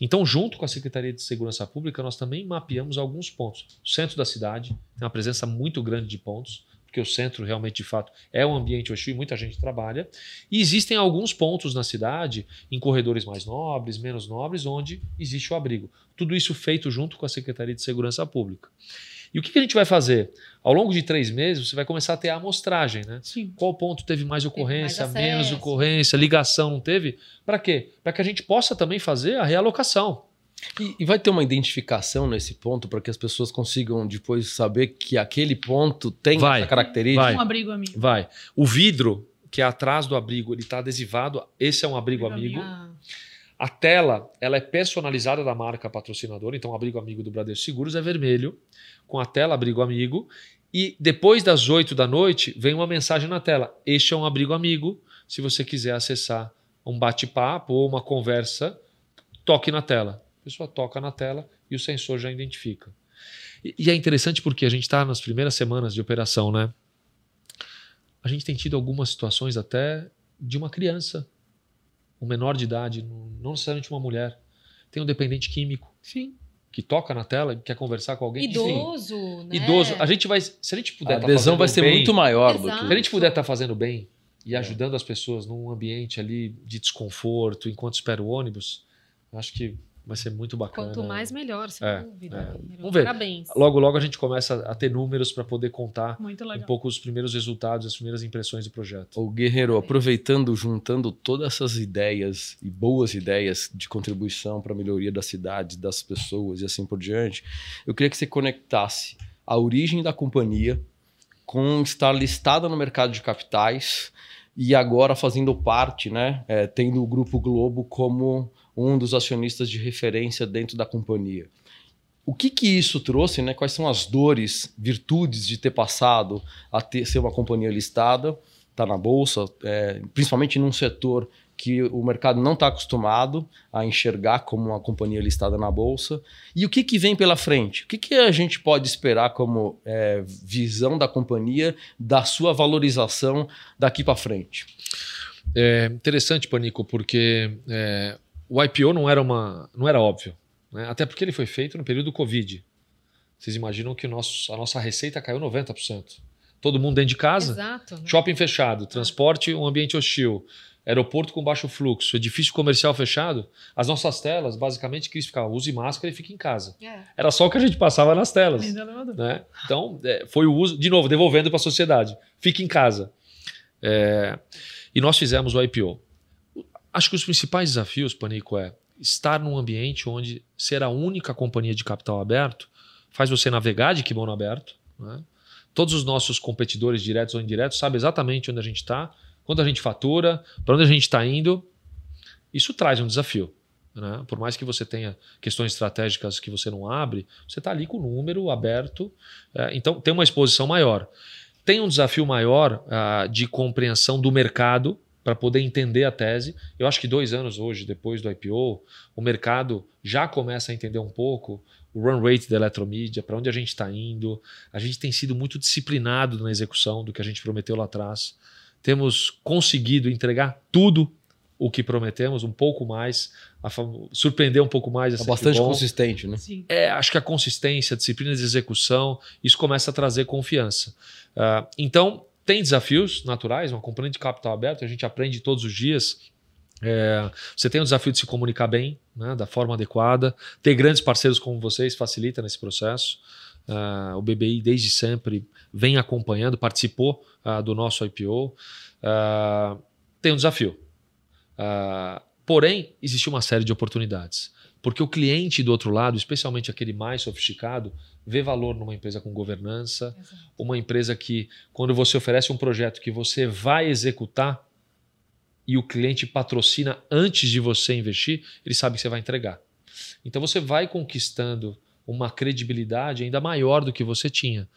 Então, junto com a Secretaria de Segurança Pública, nós também mapeamos alguns pontos. O centro da cidade tem uma presença muito grande de pontos porque o centro realmente, de fato, é um ambiente hostil e muita gente trabalha. E existem alguns pontos na cidade, em corredores mais nobres, menos nobres, onde existe o abrigo. Tudo isso feito junto com a Secretaria de Segurança Pública. E o que a gente vai fazer? Ao longo de três meses, você vai começar a ter a amostragem, né? Sim. Qual ponto teve mais ocorrência, teve mais menos ocorrência, ligação não teve? Para quê? Para que a gente possa também fazer a realocação. E, e, vai ter uma identificação nesse ponto para que as pessoas consigam depois saber que aquele ponto tem vai, essa característica? Vai, um abrigo amigo. Vai. O vidro que é atrás do abrigo, ele está adesivado. Esse é um abrigo, abrigo amigo. A tela, ela é personalizada da marca patrocinadora. Então, o abrigo amigo do Bradesco Seguros é vermelho, com a tela abrigo amigo. E depois das 8 da noite, vem uma mensagem na tela. Este é um abrigo amigo. Se você quiser acessar um bate-papo ou uma conversa, toque na tela. A pessoa toca na tela e o sensor já identifica. E, e é interessante porque a gente está nas primeiras semanas de operação, né? A gente tem tido algumas situações até de uma criança, um menor de idade, não necessariamente uma mulher. Tem um dependente químico. Sim que toca na tela e quer conversar com alguém. Idoso, Enfim, né? Idoso. A gente vai, se a gente puder, a tá adesão vai ser bem, muito maior Exato. do que. Se a gente puder estar tá fazendo bem e é. ajudando as pessoas num ambiente ali de desconforto enquanto espera o ônibus, acho que vai ser muito bacana. Quanto mais melhor, sem é, dúvida. É. Vamos ver. Parabéns. Logo, logo a gente começa a ter números para poder contar um pouco os primeiros resultados, as primeiras impressões do projeto. O Guerreiro, aproveitando, juntando todas essas ideias e boas ideias de contribuição para a melhoria da cidade, das pessoas e assim por diante, eu queria que você conectasse a origem da companhia com estar listada no mercado de capitais e agora fazendo parte, né, é, tendo o Grupo Globo como um dos acionistas de referência dentro da companhia. O que que isso trouxe, né? Quais são as dores, virtudes de ter passado a ter, ser uma companhia listada, tá na bolsa, é, principalmente num setor que o mercado não está acostumado a enxergar como uma companhia listada na bolsa. E o que, que vem pela frente? O que, que a gente pode esperar como é, visão da companhia, da sua valorização daqui para frente? É interessante, Panico, porque é, o IPO não era, uma, não era óbvio. Né? Até porque ele foi feito no período do Covid. Vocês imaginam que nosso, a nossa receita caiu 90%. Todo mundo dentro de casa, Exato, né? shopping fechado, transporte, um ambiente hostil, aeroporto com baixo fluxo, edifício comercial fechado. As nossas telas, basicamente, que ficava use máscara e fique em casa. É. Era só o que a gente passava nas telas. Né? Então, é, foi o uso, de novo, devolvendo para a sociedade. Fique em casa. É, e nós fizemos o IPO. Acho que os principais desafios, Panico, é estar num ambiente onde ser a única companhia de capital aberto faz você navegar de kimono aberto. Né? Todos os nossos competidores, diretos ou indiretos, sabem exatamente onde a gente está, quanto a gente fatura, para onde a gente está indo. Isso traz um desafio. Né? Por mais que você tenha questões estratégicas que você não abre, você está ali com o número aberto. É, então, tem uma exposição maior. Tem um desafio maior uh, de compreensão do mercado para poder entender a tese. Eu acho que dois anos hoje, depois do IPO, o mercado já começa a entender um pouco o run rate da eletromídia, para onde a gente está indo. A gente tem sido muito disciplinado na execução do que a gente prometeu lá atrás. Temos conseguido entregar tudo o que prometemos, um pouco mais, surpreender um pouco mais. É bastante consistente, né? Sim. É, acho que a consistência, a disciplina de execução, isso começa a trazer confiança. Uh, então, tem desafios naturais, uma companhia de capital aberto, a gente aprende todos os dias. É, você tem o desafio de se comunicar bem, né, da forma adequada. Ter grandes parceiros como vocês facilita nesse processo. Uh, o BBI desde sempre vem acompanhando, participou uh, do nosso IPO. Uh, tem um desafio. porém, existe uma série de oportunidades. Porque o cliente do outro lado, especialmente aquele mais sofisticado, vê valor numa empresa com governança, Exato. uma empresa que, quando você oferece um projeto que você vai executar e o cliente patrocina antes de você investir, ele sabe que você vai entregar. Então você vai conquistando uma credibilidade ainda maior do que você tinha.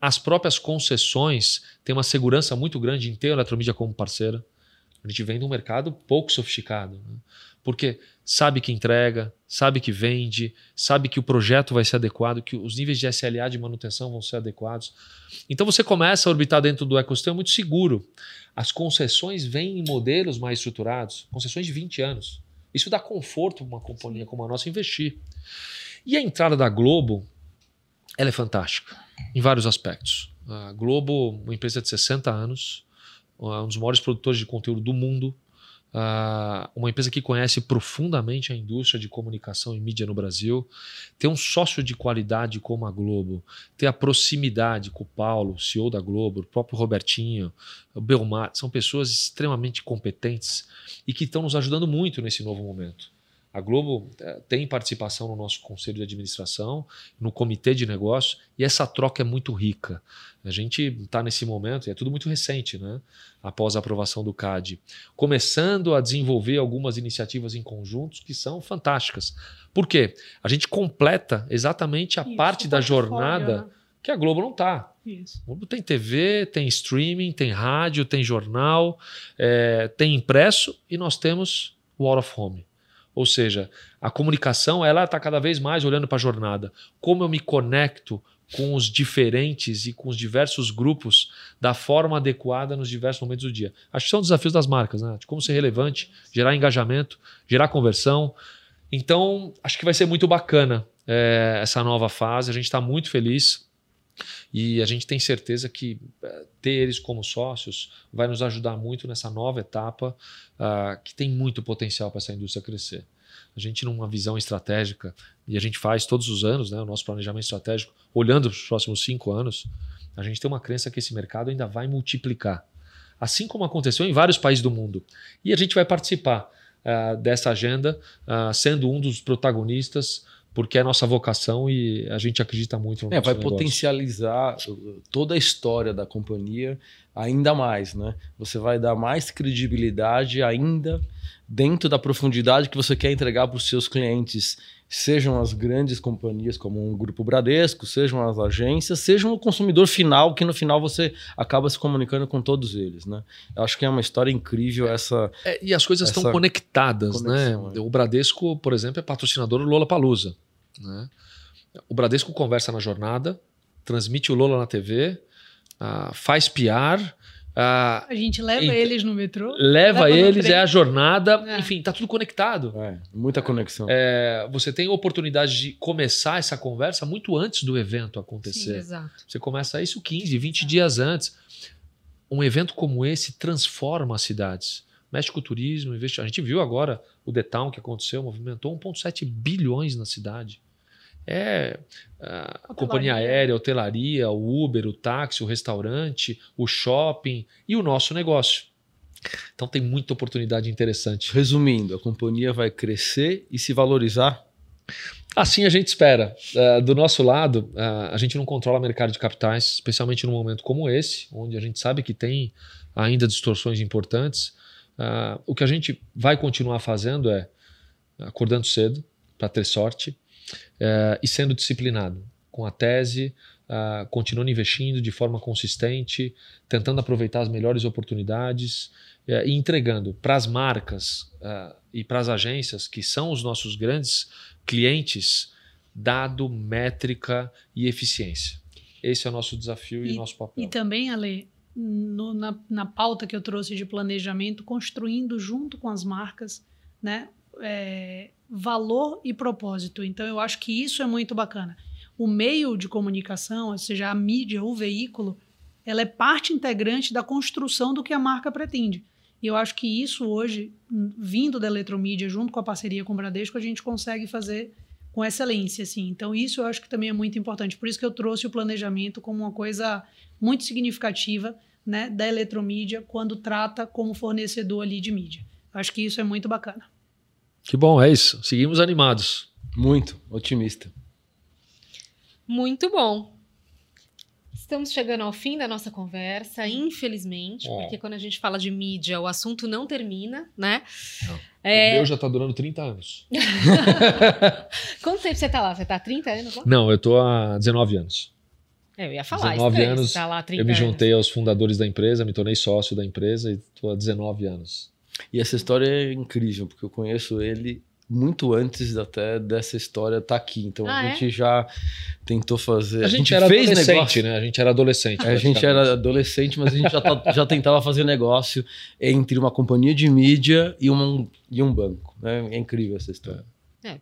As próprias concessões têm uma segurança muito grande em ter a Eletromídia como parceira. A gente vem de um mercado pouco sofisticado. Né? Porque sabe que entrega, sabe que vende, sabe que o projeto vai ser adequado, que os níveis de SLA de manutenção vão ser adequados. Então você começa a orbitar dentro do ecossistema muito seguro. As concessões vêm em modelos mais estruturados, concessões de 20 anos. Isso dá conforto para uma companhia como a nossa investir. E a entrada da Globo, ela é fantástica em vários aspectos. A Globo, uma empresa de 60 anos, um dos maiores produtores de conteúdo do mundo, Uh, uma empresa que conhece profundamente a indústria de comunicação e mídia no Brasil, ter um sócio de qualidade como a Globo, ter a proximidade com o Paulo, CEO da Globo, o próprio Robertinho, o Belmar, são pessoas extremamente competentes e que estão nos ajudando muito nesse novo momento. A Globo é, tem participação no nosso conselho de administração, no comitê de negócios, e essa troca é muito rica. A gente está nesse momento, e é tudo muito recente, né? após a aprovação do CAD, começando a desenvolver algumas iniciativas em conjuntos que são fantásticas. Por quê? A gente completa exatamente a Isso, parte da jornada né? que a Globo não está. A Globo tem TV, tem streaming, tem rádio, tem jornal, é, tem impresso e nós temos o Out of Home. Ou seja, a comunicação ela está cada vez mais olhando para a jornada. Como eu me conecto com os diferentes e com os diversos grupos da forma adequada nos diversos momentos do dia. Acho que são desafios das marcas, né? De como ser relevante, gerar engajamento, gerar conversão. Então, acho que vai ser muito bacana é, essa nova fase. A gente está muito feliz e a gente tem certeza que é, ter eles como sócios vai nos ajudar muito nessa nova etapa uh, que tem muito potencial para essa indústria crescer. A gente, numa visão estratégica, e a gente faz todos os anos né, o nosso planejamento estratégico, olhando os próximos cinco anos, a gente tem uma crença que esse mercado ainda vai multiplicar. Assim como aconteceu em vários países do mundo. E a gente vai participar uh, dessa agenda, uh, sendo um dos protagonistas porque é a nossa vocação e a gente acredita muito no é, vai negócio. potencializar toda a história da companhia ainda mais, né? Você vai dar mais credibilidade ainda dentro da profundidade que você quer entregar para os seus clientes, sejam as grandes companhias como um grupo Bradesco, sejam as agências, sejam o consumidor final que no final você acaba se comunicando com todos eles, né? Eu acho que é uma história incrível essa é, e as coisas estão conectadas, né? conexão, né? O Bradesco, por exemplo, é patrocinador do Lola Palusa, né? O Bradesco conversa na jornada, transmite o Lola na TV, uh, faz PR, Uh, a gente leva eles no metrô. Leva, leva eles, é a jornada. É. Enfim, tá tudo conectado. É, muita conexão. É, você tem a oportunidade de começar essa conversa muito antes do evento acontecer. Sim, exato. Você começa isso 15, 20 dias antes. Um evento como esse transforma as cidades. Mexe com o turismo, investe... a gente viu agora o The Town que aconteceu, movimentou 1,7 bilhões na cidade. É a, companhia aérea, a hotelaria, o Uber, o táxi, o restaurante, o shopping e o nosso negócio. Então tem muita oportunidade interessante. Resumindo, a companhia vai crescer e se valorizar? Assim a gente espera. Uh, do nosso lado, uh, a gente não controla o mercado de capitais, especialmente num momento como esse, onde a gente sabe que tem ainda distorções importantes. Uh, o que a gente vai continuar fazendo é acordando cedo para ter sorte e sendo disciplinado com a tese, continuando investindo de forma consistente, tentando aproveitar as melhores oportunidades e entregando para as marcas e para as agências, que são os nossos grandes clientes dado, métrica e eficiência. Esse é o nosso desafio e, o nosso papel. E também, Ale, no, na, na pauta que eu trouxe de planejamento, construindo junto com as marcas, né, é, valor e propósito. Então, eu acho que isso é muito bacana. O meio de comunicação, ou seja, a mídia, o veículo, ela é parte integrante da construção do que a marca pretende. E eu acho que isso hoje, vindo da Eletromídia, junto com a parceria com o Bradesco, a gente consegue fazer com excelência, assim. Então isso eu acho que também é muito importante. Por isso que eu trouxe o planejamento como uma coisa muito significativa, né, da Eletromídia quando trata como fornecedor ali de mídia. Eu acho que isso é muito bacana. Que bom, é isso. Seguimos animados. Muito otimista. Muito bom. Estamos chegando ao fim da nossa conversa, infelizmente, é. porque quando a gente fala de mídia, o assunto não termina, né? Não. É... O meu já está durando 30 anos. Quanto tempo você está lá? Você está há 30 anos lá? Não, eu estou há 19 anos. É, eu ia falar 19 anos, tá lá eu me juntei anos. aos fundadores da empresa, me tornei sócio da empresa e estou há 19 anos. E essa história é incrível, porque eu conheço ele muito antes até dessa história estar tá aqui. Então ah, a gente é? já tentou fazer. A gente, a gente era fez adolescente, negócio. né? A gente era adolescente. a gente era adolescente, mas a gente já, tá, já tentava fazer negócio entre uma companhia de mídia e, uma, e um banco. Né? É incrível essa história. É,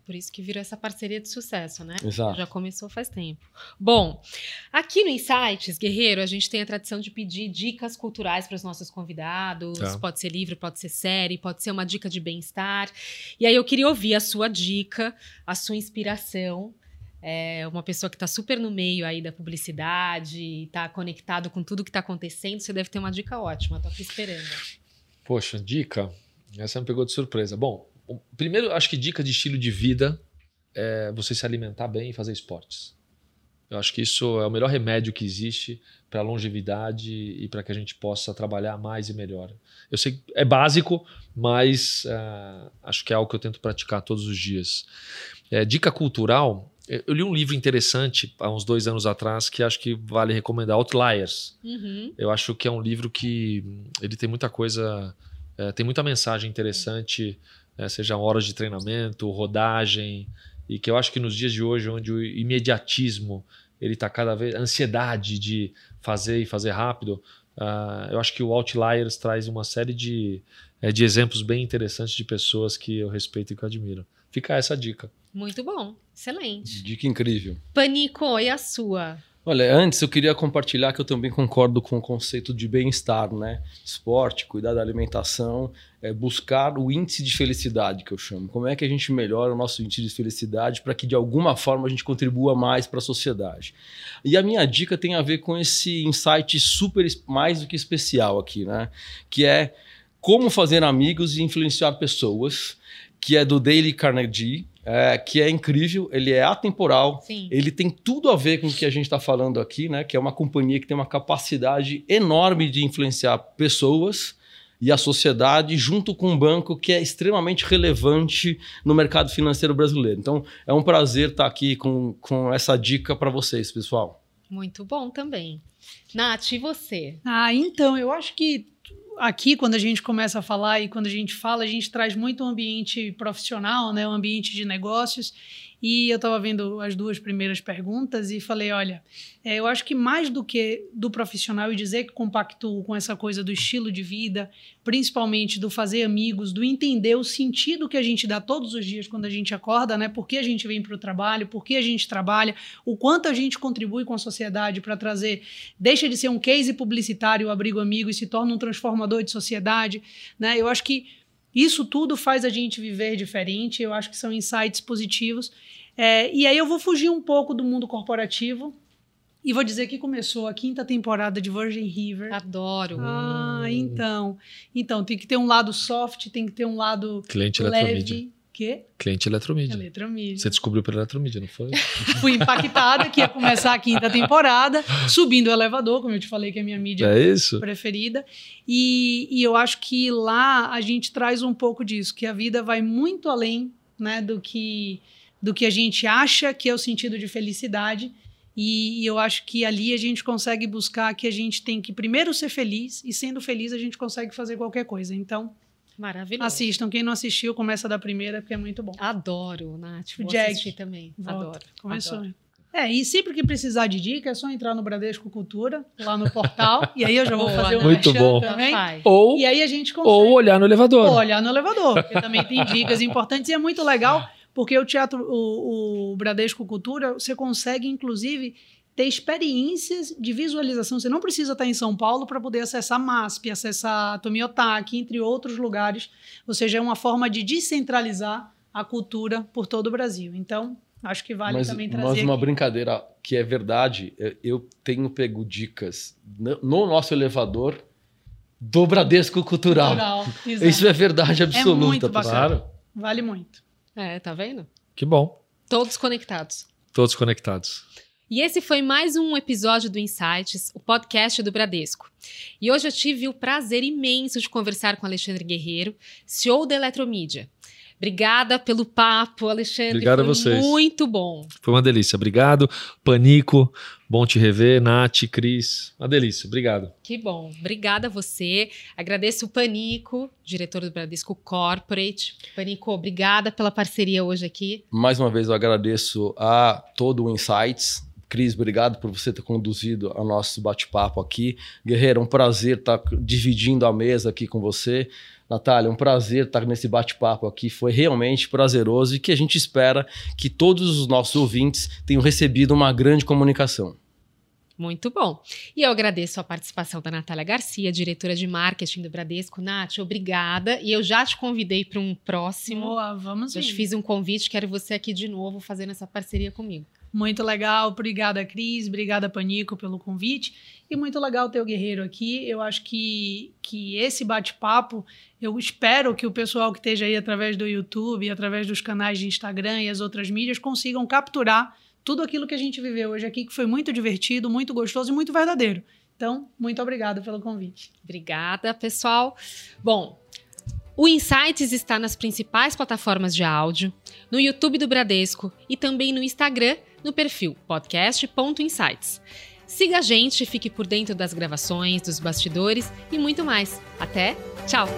por isso que virou essa parceria de sucesso, né? Exato. Já começou faz tempo. Bom, aqui no Insights, Guerreiro, a gente tem a tradição de pedir dicas culturais para os nossos convidados. Tá. Pode ser livro, pode ser série, pode ser uma dica de bem-estar. E aí eu queria ouvir a sua dica, a sua inspiração. É uma pessoa que está super no meio aí da publicidade, está conectado com tudo que está acontecendo. Você deve ter uma dica ótima, estou aqui esperando. Poxa, dica? Essa me pegou de surpresa. Bom, Primeiro, acho que dica de estilo de vida é você se alimentar bem e fazer esportes. Eu acho que isso é o melhor remédio que existe para longevidade e para que a gente possa trabalhar mais e melhor. Eu sei que é básico, mas uh, acho que é algo que eu tento praticar todos os dias. É, dica cultural. Eu li um livro interessante há uns dois anos atrás que acho que vale recomendar, Outliers. Uhum. Eu acho que é um livro que ele tem muita coisa, é, tem muita mensagem interessante né, seja horas de treinamento, rodagem, e que eu acho que nos dias de hoje, onde o imediatismo ele está cada vez, ansiedade de fazer e fazer rápido, uh, eu acho que o Outliers traz uma série de, é, de exemplos bem interessantes de pessoas que eu respeito e que eu admiro. Fica essa dica. Muito bom, excelente. Dica incrível. Panico, e a sua? Olha, antes eu queria compartilhar que eu também concordo com o conceito de bem-estar, né? Esporte, cuidar da alimentação, é buscar o índice de felicidade que eu chamo. Como é que a gente melhora o nosso índice de felicidade para que de alguma forma a gente contribua mais para a sociedade? E a minha dica tem a ver com esse insight super mais do que especial aqui, né? Que é como fazer amigos e influenciar pessoas, que é do Dale Carnegie é, que é incrível, ele é atemporal, Sim. ele tem tudo a ver com o que a gente está falando aqui, né? Que é uma companhia que tem uma capacidade enorme de influenciar pessoas e a sociedade, junto com um banco que é extremamente relevante no mercado financeiro brasileiro. Então, é um prazer estar aqui com, com essa dica para vocês, pessoal. Muito bom também. Nath, e você? Ah, então, eu acho que aqui, quando a gente começa a falar e quando a gente fala, a gente traz muito um ambiente profissional, né, um ambiente de negócios. E eu estava vendo as duas primeiras perguntas e falei: olha, é, eu acho que mais do que do profissional e dizer que compactuo com essa coisa do estilo de vida, principalmente do fazer amigos, do entender o sentido que a gente dá todos os dias quando a gente acorda, né? Por que a gente vem para o trabalho, por que a gente trabalha, o quanto a gente contribui com a sociedade para trazer, deixa de ser um case publicitário, o abrigo amigo, e se torna um transformador de sociedade, né? Eu acho que isso tudo faz a gente viver diferente, eu acho que são insights positivos. É, e aí eu vou fugir um pouco do mundo corporativo E vou dizer que começou a quinta temporada de Virgin River. Adoro. Ah, então. Então, tem que ter um lado soft, tem que ter um lado Cliente eletromídia. leve. Quê? Cliente eletromídia. Eletromídia. Você descobriu pela eletromídia, não foi? Fui impactada que ia começar a quinta temporada, subindo o elevador, como eu te falei que é a minha mídia É isso? preferida. E, e eu acho que lá a gente traz um pouco disso, que a vida vai muito além né, do, que, do que a gente acha que é o sentido de felicidade. E, e eu acho que ali a gente consegue buscar que a gente tem que primeiro ser feliz, e sendo feliz a gente consegue fazer qualquer coisa. Então, Maravilhoso. assistam. Quem não assistiu, começa da primeira, porque é muito bom. Adoro, Nath. Vou Jack. assistir também. Volta. Adoro. Começou. adoro. É, e sempre que precisar de dica, é só entrar no Bradesco Cultura, lá no portal, e aí eu já vou Boa, fazer um Muito bom. também. Ou, E aí a gente consegue ou olhar no elevador. olhar no elevador, porque também tem dicas importantes e é muito legal, porque o teatro, o, o Bradesco Cultura, você consegue, inclusive, ter experiências de visualização. Você não precisa estar em São Paulo para poder acessar MASP, acessar Tomiotaki, entre outros lugares. Ou seja, é uma forma de descentralizar a cultura por todo o Brasil. Então, acho que vale mas, também mas trazer uma aqui. brincadeira que é verdade, é, eu tenho pego dicas no no nosso elevador do Bradesco Cultural. Cultural. Isso é verdade absoluta. muito pessoal. bacana. Claro. Vale muito. É, tá vendo? Que bom. Todos conectados. Todos conectados. E esse foi mais um episódio do Insights, o podcast do Bradesco. E hoje eu tive o prazer imenso de conversar com Alexandre Guerreiro, CEO da Eletromídia. Obrigada pelo papo, Alexandre. Obrigado a Foi vocês. Muito bom. Foi uma delícia. Obrigado. Panico, bom te rever. Nath, Cris. Uma delícia. Obrigado. Que bom. Obrigada a você. Agradeço o Panico, diretor do Bradesco Corporate. Panico, obrigada pela parceria hoje aqui. Mais uma vez eu agradeço a todo o Insights. Cris, obrigado por você ter conduzido o nosso bate-papo aqui. Guerreiro, é um prazer estar dividindo a mesa aqui com você. Natália, um prazer estar nesse bate-papo aqui. Foi realmente prazeroso e que a gente espera que todos os nossos ouvintes tenham recebido uma grande comunicação. Muito bom. E eu agradeço a participação da Natália Garcia, diretora de marketing do Bradesco. Nath, obrigada. E eu já te convidei para um próximo. Boa, vamos Eu te ver. fiz um convite, quero você aqui de novo fazendo essa parceria comigo. Muito legal, obrigada Cris, obrigada Panico pelo convite e muito legal ter o Guerreiro aqui. Eu acho que, que esse bate-papo, eu espero que o pessoal que esteja aí através do YouTube, através dos canais de Instagram e as outras mídias consigam capturar tudo aquilo que a gente viveu hoje aqui, que foi muito divertido, muito gostoso e muito verdadeiro. Então, muito obrigada pelo convite. Obrigada, pessoal. Bom, o Insights está nas principais plataformas de áudio, no YouTube do Bradesco e também no Instagram, no perfil podcast.insights. Siga a gente, fique por dentro das gravações, dos bastidores e muito mais. Até, tchau!